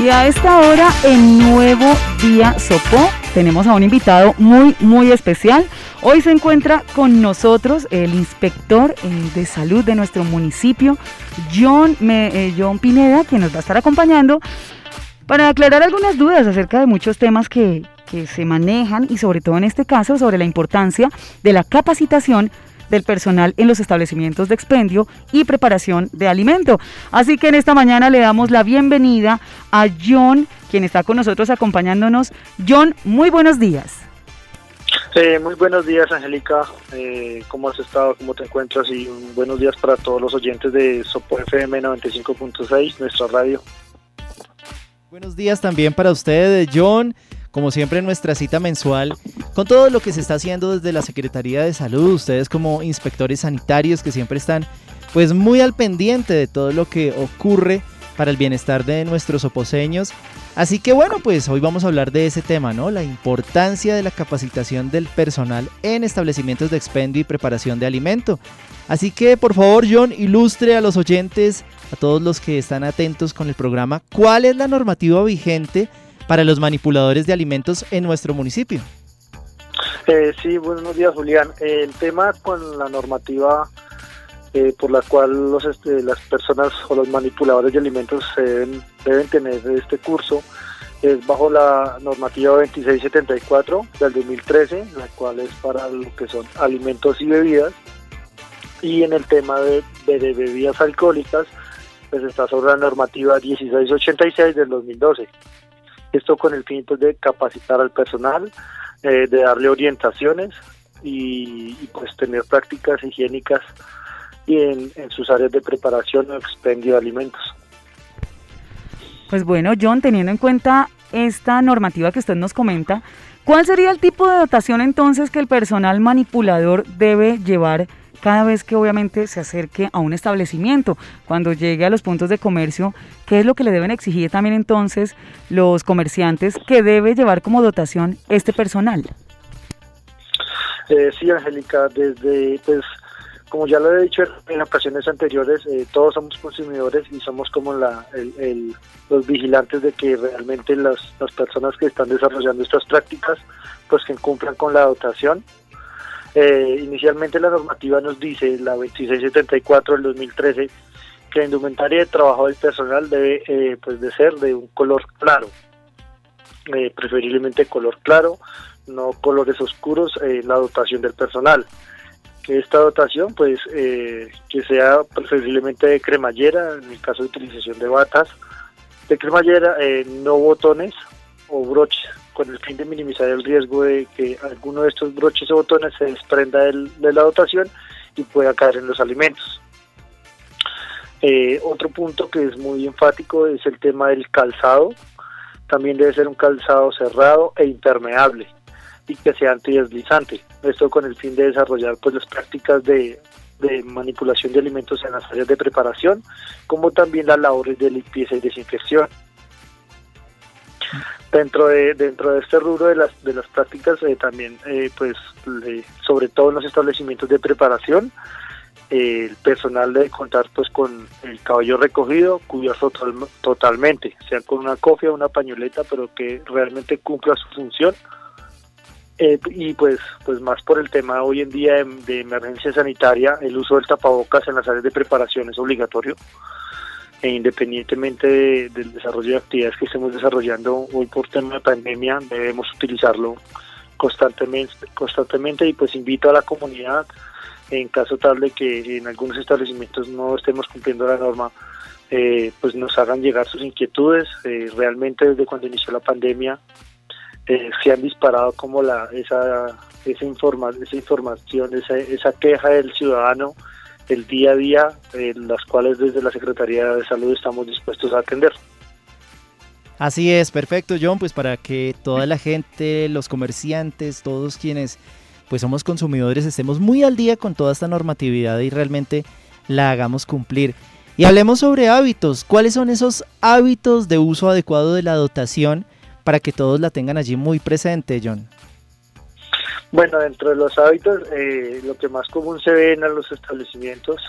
Y a esta hora, en Nuevo Día Sopó, tenemos a un invitado muy, muy especial. Hoy se encuentra con nosotros el inspector eh, de salud de nuestro municipio, John, eh, John Pineda, quien nos va a estar acompañando para aclarar algunas dudas acerca de muchos temas que, que se manejan y sobre todo en este caso sobre la importancia de la capacitación del personal en los establecimientos de expendio y preparación de alimento. Así que en esta mañana le damos la bienvenida a John, quien está con nosotros acompañándonos. John, muy buenos días. Eh, muy buenos días, Angélica. Eh, ¿Cómo has estado? ¿Cómo te encuentras? Y buenos días para todos los oyentes de Sopo FM 95.6, nuestra radio. Buenos días también para ustedes, John como siempre nuestra cita mensual, con todo lo que se está haciendo desde la Secretaría de Salud, ustedes como inspectores sanitarios que siempre están pues muy al pendiente de todo lo que ocurre para el bienestar de nuestros oposeños. Así que bueno, pues hoy vamos a hablar de ese tema, ¿no? La importancia de la capacitación del personal en establecimientos de expendio y preparación de alimento. Así que por favor, John, ilustre a los oyentes, a todos los que están atentos con el programa, cuál es la normativa vigente para los manipuladores de alimentos en nuestro municipio. Eh, sí, buenos días Julián. el tema con la normativa eh, por la cual los, este, las personas o los manipuladores de alimentos deben, deben tener este curso es bajo la normativa 2674 del 2013, la cual es para lo que son alimentos y bebidas. Y en el tema de, de bebidas alcohólicas, pues está sobre la normativa 1686 del 2012. Esto con el fin pues, de capacitar al personal, eh, de darle orientaciones y, pues tener prácticas higiénicas y en, sus áreas de preparación o expendio de alimentos. Pues bueno, John, teniendo en cuenta esta normativa que usted nos comenta, ¿cuál sería el tipo de dotación entonces que el personal manipulador debe llevar cada vez que obviamente se acerque a un establecimiento, cuando llegue a los puntos de comercio, ¿qué es lo que le deben exigir también entonces los comerciantes que debe llevar como dotación este personal? Eh, sí, Angélica, desde, pues, como ya lo he dicho en ocasiones anteriores, eh, todos somos consumidores y somos como la, los vigilantes de que realmente las, las personas que están desarrollando estas prácticas, pues que cumplan con la dotación eh, inicialmente la normativa nos dice, la 2674 del 2013, que la indumentaria de trabajo del personal debe eh, pues de ser de un color claro, eh, preferiblemente color claro, no colores oscuros, la dotación del personal. Que esta dotación, pues, que sea preferiblemente de cremallera, en el caso de utilización de batas, de cremallera, no botones o broches con el fin de minimizar el riesgo de que alguno de estos broches o botones se desprenda de la dotación y pueda caer en los alimentos. Eh, otro punto que es muy enfático es el tema del calzado. También debe ser un calzado cerrado e impermeable y que sea antideslizante. Esto con el fin de desarrollar pues las prácticas de, de manipulación de alimentos en las áreas de preparación, como también las labores de limpieza y desinfección. Dentro de, dentro de este rubro de las, de las prácticas, eh, también, eh, pues, sobre todo en los establecimientos de preparación, eh, el personal debe contar pues con el cabello recogido, cubierto totalmente, sea con una cofia o una pañoleta, pero que realmente cumpla su función. y pues, pues más por el tema hoy en día de, de emergencia sanitaria, el uso del tapabocas en las áreas de preparación es obligatorio e independientemente del desarrollo de actividades que estemos desarrollando hoy por tema de pandemia, debemos utilizarlo constantemente, constantemente y pues invito a la comunidad en caso tal de que en algunos establecimientos no estemos cumpliendo la norma, eh, pues nos hagan llegar sus inquietudes. Eh, realmente desde cuando inició la pandemia eh, se han disparado como la esa esa, informa, esa información, esa, esa queja del ciudadano el día a día, en las cuales desde la Secretaría de Salud estamos dispuestos a atender. Así es, perfecto John, pues para que toda la gente, los comerciantes, todos quienes pues somos consumidores estemos muy al día con toda esta normatividad y realmente la hagamos cumplir. Y hablemos sobre hábitos. ¿Cuáles son esos hábitos de uso adecuado de la dotación para que todos la tengan allí muy presente, John? Bueno, dentro de los hábitos, eh, lo que más común se ve en los establecimientos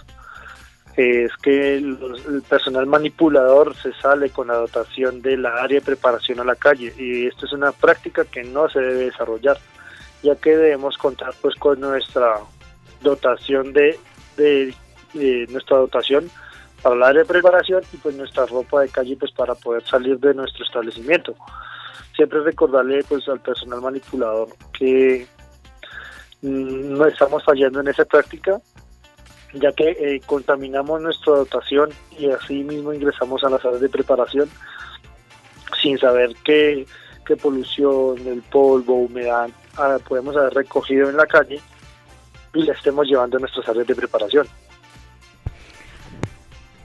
es que el personal manipulador se sale con la dotación de la área de preparación a la calle y esto es una práctica que no se debe desarrollar ya que debemos contar pues con nuestra dotación de, de, nuestra dotación para el área de preparación y pues nuestra ropa de calle pues para poder salir de nuestro establecimiento. Siempre recordarle pues al personal manipulador que no estamos fallando en esa práctica ya que eh, contaminamos nuestra dotación y así mismo ingresamos a las áreas de preparación sin saber qué, polución, el polvo, humedad ah, podemos haber recogido en la calle y la estemos llevando a nuestras áreas de preparación.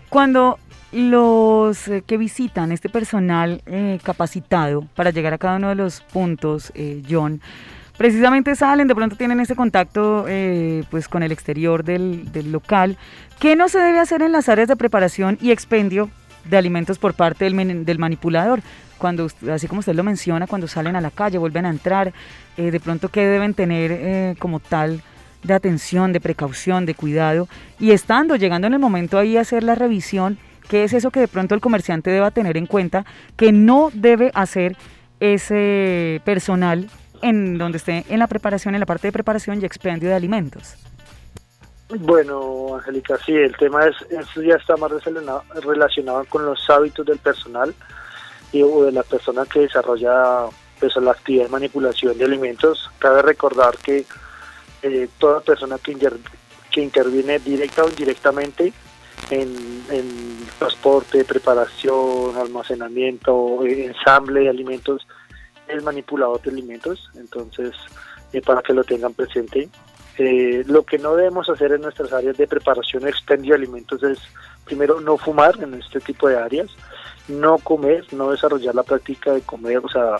Cuando los eh, que visitan este personal eh, capacitado para llegar a cada uno de los puntos, John, precisamente salen, de pronto tienen ese contacto eh, pues con el exterior del, local. ¿Qué no se debe hacer en las áreas de preparación y expendio de alimentos por parte del, del manipulador? Cuando, así como usted lo menciona, cuando salen a la calle, vuelven a entrar, eh, de pronto qué deben tener eh, como tal de atención, de precaución, de cuidado, y estando, llegando en el momento ahí a hacer la revisión, ¿qué es eso que de pronto el comerciante deba tener en cuenta que no debe hacer ese personal en donde esté en la preparación, en la parte de preparación y expendio de alimentos. Bueno, Angélica, sí, el tema es, eso ya está más relacionado, con los hábitos del personal y, o de la persona que desarrolla pues, la actividad de manipulación de alimentos. Cabe recordar que eh, toda persona que, que interviene directa o indirectamente en, en transporte, preparación, almacenamiento, ensamble de alimentos, el manipulador de alimentos, entonces eh, para que lo tengan presente. Eh, lo que no debemos hacer en nuestras áreas de preparación expendio de alimentos es, primero, no fumar en este tipo de áreas, no comer, no desarrollar la práctica de comer, o sea,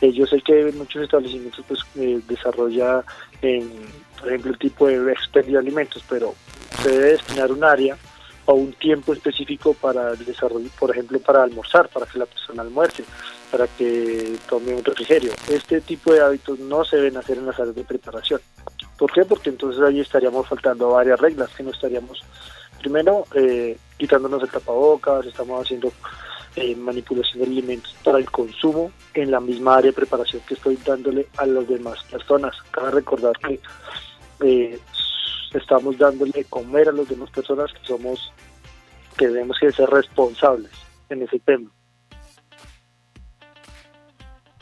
eh, yo sé que muchos establecimientos pues desarrolla, por ejemplo, el tipo de expendio de alimentos, pero se debe destinar un área o un tiempo específico para el desarrollo, por ejemplo, para almorzar, para que la persona almuerce para que tome un refrigerio. Este tipo de hábitos no se deben hacer en las áreas de preparación. ¿Por qué? Porque entonces ahí estaríamos faltando varias reglas que no estaríamos, primero, eh, quitándonos el tapabocas, estamos haciendo eh, manipulación de alimentos para el consumo en la misma área de preparación que estoy dándole a las demás personas. Cabe recordar que eh, estamos dándole comer a las demás personas que somos, que debemos ser responsables en ese tema.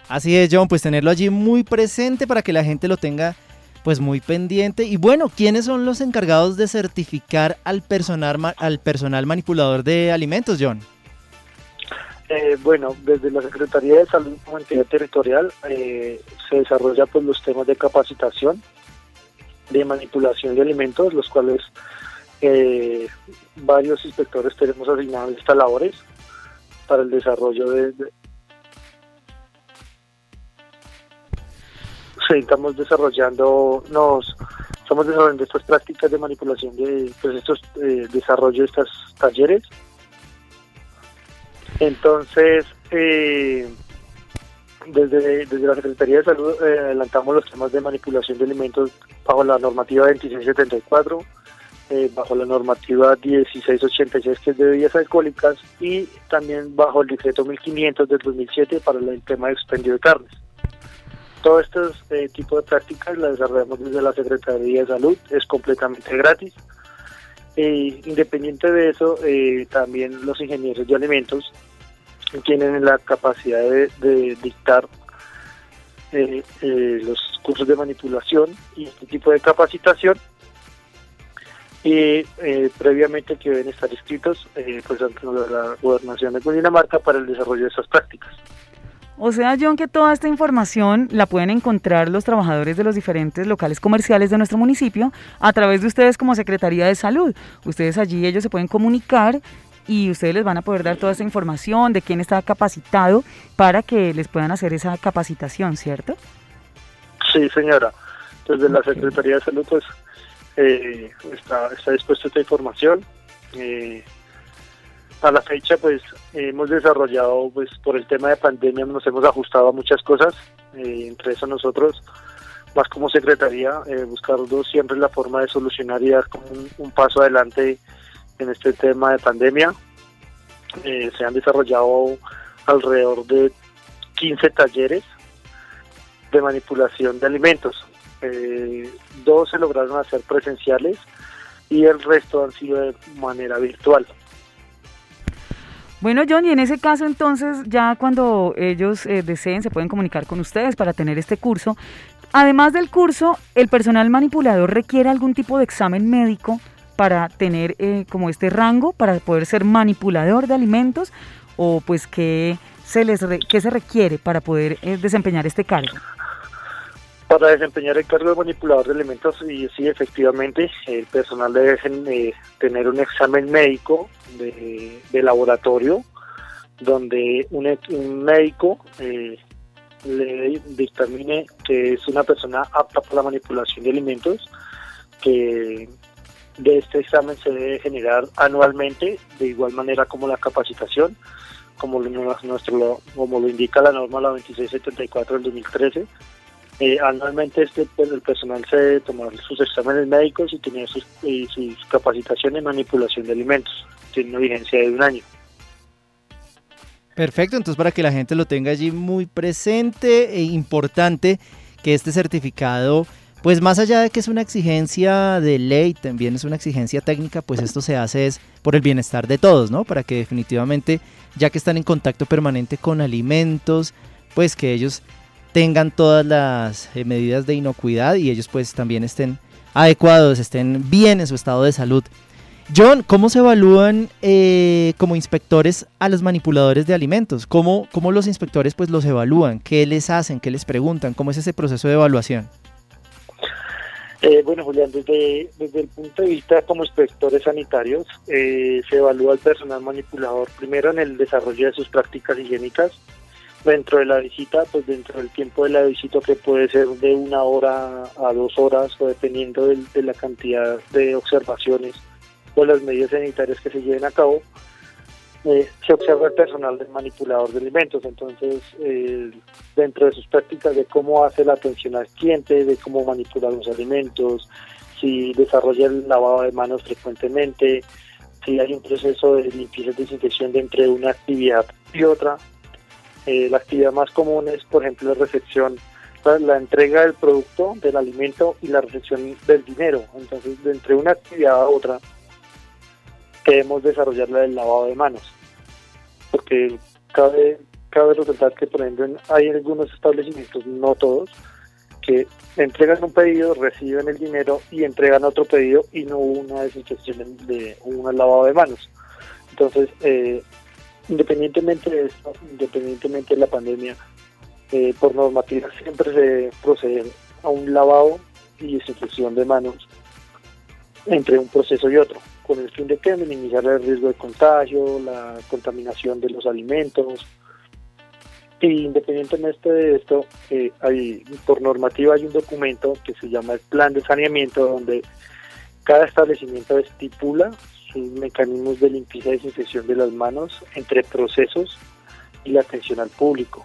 Así es, John, pues tenerlo allí muy presente para que la gente lo tenga pues muy pendiente. Y bueno, ¿quiénes son los encargados de certificar al personal, al personal manipulador de alimentos, John? Eh, bueno, desde la Secretaría de Salud como entidad territorial eh, se desarrolla pues los temas de capacitación, de manipulación de alimentos, los cuales eh, varios inspectores tenemos asignados estas labores para el desarrollo de, estamos desarrollando, nos estamos desarrollando estas prácticas de manipulación de pues estos eh, desarrollo de estos talleres. Entonces, eh, desde, desde la Secretaría de Salud adelantamos los temas de manipulación de alimentos bajo la normativa 2674, eh, bajo la normativa 1686 que es de bebidas alcohólicas y también bajo el decreto 1500 del 2007 para el tema de expendio de carnes. Todo este tipo de prácticas las desarrollamos desde la Secretaría de Salud, es completamente gratis. E independiente de eso, eh, también los ingenieros de alimentos tienen la capacidad de, dictar eh, los cursos de manipulación y este tipo de capacitación y previamente que deben estar inscritos pues ante la gobernación de Cundinamarca para el desarrollo de esas prácticas. O sea, John, que toda esta información la pueden encontrar los trabajadores de los diferentes locales comerciales de nuestro municipio a través de ustedes como Secretaría de Salud. Ustedes allí, ellos se pueden comunicar y ustedes les van a poder dar toda esa información de quién está capacitado para que les puedan hacer esa capacitación, ¿cierto? Sí, señora. Desde la Secretaría de Salud, pues, eh, está, está dispuesta esta información. Eh, a la fecha pues hemos desarrollado pues por el tema de pandemia nos hemos ajustado a muchas cosas eh, entre eso nosotros más como secretaría eh, buscando siempre la forma de solucionar y dar como un, paso adelante en este tema de pandemia. Eh, se han desarrollado alrededor de 15 talleres de manipulación de alimentos. Eh, dos se lograron hacer presenciales y el resto han sido de manera virtual. Bueno, John, y en ese caso entonces ya cuando ellos eh, deseen se pueden comunicar con ustedes para tener este curso. Además del curso, ¿el personal manipulador requiere algún tipo de examen médico para tener eh, como este rango, para poder ser manipulador de alimentos? ¿O pues qué se, les qué se requiere para poder eh, desempeñar este cargo? Para desempeñar el cargo de manipulador de alimentos, y sí, efectivamente, el personal debe tener un examen médico de, laboratorio, donde un, médico eh, le dictamine que es una persona apta para la manipulación de alimentos, que de este examen se debe generar anualmente, de igual manera como la capacitación, como lo, nuestro, como lo indica la norma la 2674 del 2013. Eh, anualmente este el personal se debe tomar sus exámenes médicos y tener sus, y sus capacitaciones en manipulación de alimentos. Tiene una vigencia de un año. Perfecto, entonces para que la gente lo tenga allí muy presente e importante que este certificado, pues más allá de que es una exigencia de ley, también es una exigencia técnica, pues esto se hace es por el bienestar de todos, ¿no? Para que definitivamente, ya que están en contacto permanente con alimentos, pues que ellos tengan todas las eh, medidas de inocuidad y ellos pues también estén adecuados, estén bien en su estado de salud. John, ¿cómo se evalúan eh, como inspectores a los manipuladores de alimentos? ¿Cómo, ¿Cómo, los inspectores pues los evalúan? ¿Qué les hacen? ¿Qué les preguntan? ¿Cómo es ese proceso de evaluación? Eh, bueno, Julián, desde, desde el punto de vista como inspectores sanitarios, eh, se evalúa el personal manipulador primero en el desarrollo de sus prácticas higiénicas. Dentro de la visita, pues dentro del tiempo de la visita que puede ser de una hora a dos horas o dependiendo de la cantidad de observaciones o las medidas sanitarias que se lleven a cabo, eh, se observa el personal del manipulador de alimentos. Entonces, eh, dentro de sus prácticas de cómo hace la atención al cliente, de cómo manipular los alimentos, si desarrolla el lavado de manos frecuentemente, si hay un proceso de limpieza y desinfección de entre una actividad y otra. Eh, la actividad más común es, por ejemplo, la recepción, la, entrega del producto, del alimento y la recepción del dinero. Entonces, de entre una actividad a otra, debemos desarrollarla del lavado de manos, porque cabe, cabe resaltar que, por ejemplo, hay algunos establecimientos, no todos, que entregan un pedido, reciben el dinero y entregan otro pedido y no hubo una desinfección de un lavado de manos. Entonces, eh, independientemente de esto, independientemente de la pandemia, eh, por normativa siempre se procede a un lavado y desinfección de manos entre un proceso y otro con el fin de que minimizar el riesgo de contagio, la contaminación de los alimentos. Y independientemente de esto, eh, hay, por normativa hay un documento que se llama el Plan de Saneamiento, donde cada establecimiento estipula sus mecanismos de limpieza y desinfección de las manos entre procesos y la atención al público.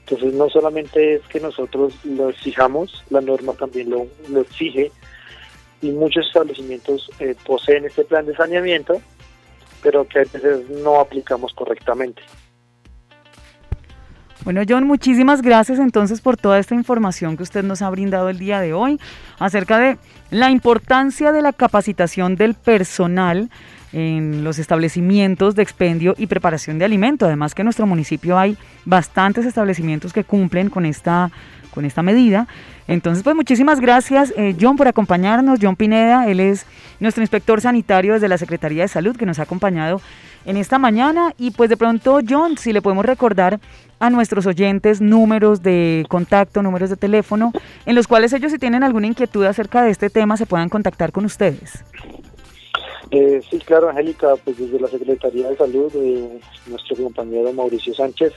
Entonces no solamente es que nosotros lo exijamos, la norma también lo, lo exige, y muchos establecimientos eh, poseen este plan de saneamiento, pero que a veces no aplicamos correctamente. Bueno, John, muchísimas gracias entonces por toda esta información que usted nos ha brindado el día de hoy acerca de la importancia de la capacitación del personal en los establecimientos de expendio y preparación de alimento. Además que en nuestro municipio hay bastantes establecimientos que cumplen con esta, con esta medida. Entonces, pues muchísimas gracias, eh, John, por acompañarnos. John Pineda, él es nuestro inspector sanitario desde la Secretaría de Salud que nos ha acompañado en esta mañana. Y pues de pronto, John, si le podemos recordar a nuestros oyentes números de contacto, números de teléfono, en los cuales ellos si tienen alguna inquietud acerca de este tema se puedan contactar con ustedes. Eh, sí, claro, Angélica, pues desde la Secretaría de Salud, eh, nuestro compañero Mauricio Sánchez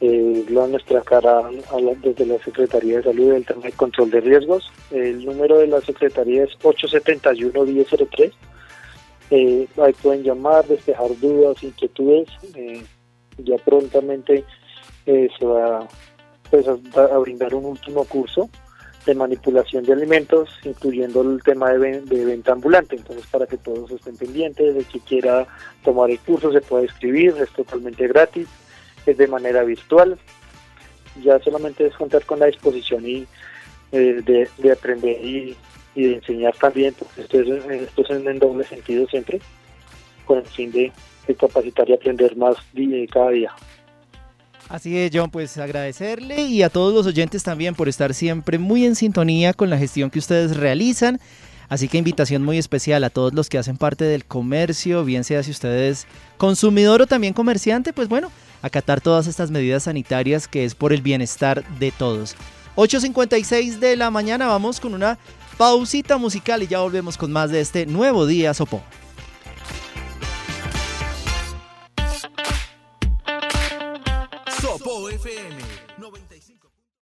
eh, nuestra cara desde la Secretaría de Salud del tema de control de riesgos. El número de la Secretaría es 871-1003. Eh, ahí pueden llamar, despejar dudas, inquietudes. Eh, ya prontamente eh, se va pues, a, brindar un último curso de manipulación de alimentos, incluyendo el tema de, de, venta ambulante. Entonces, para que todos estén pendientes, de que quiera tomar el curso se puede escribir, es totalmente gratis, es de manera virtual. Ya solamente es contar con la disposición y eh, de, aprender y, de enseñar también, porque esto es, esto es en doble sentido siempre, con el fin de, capacitar y aprender más cada día. Así es, John, pues agradecerle y a todos los oyentes también por estar siempre muy en sintonía con la gestión que ustedes realizan. Así que invitación muy especial a todos los que hacen parte del comercio, bien sea si ustedes consumidor o también comerciante, pues bueno, acatar todas estas medidas sanitarias que es por el bienestar de todos. 8.56 de la mañana vamos con una pausita musical y ya volvemos con más de este nuevo día Sopo.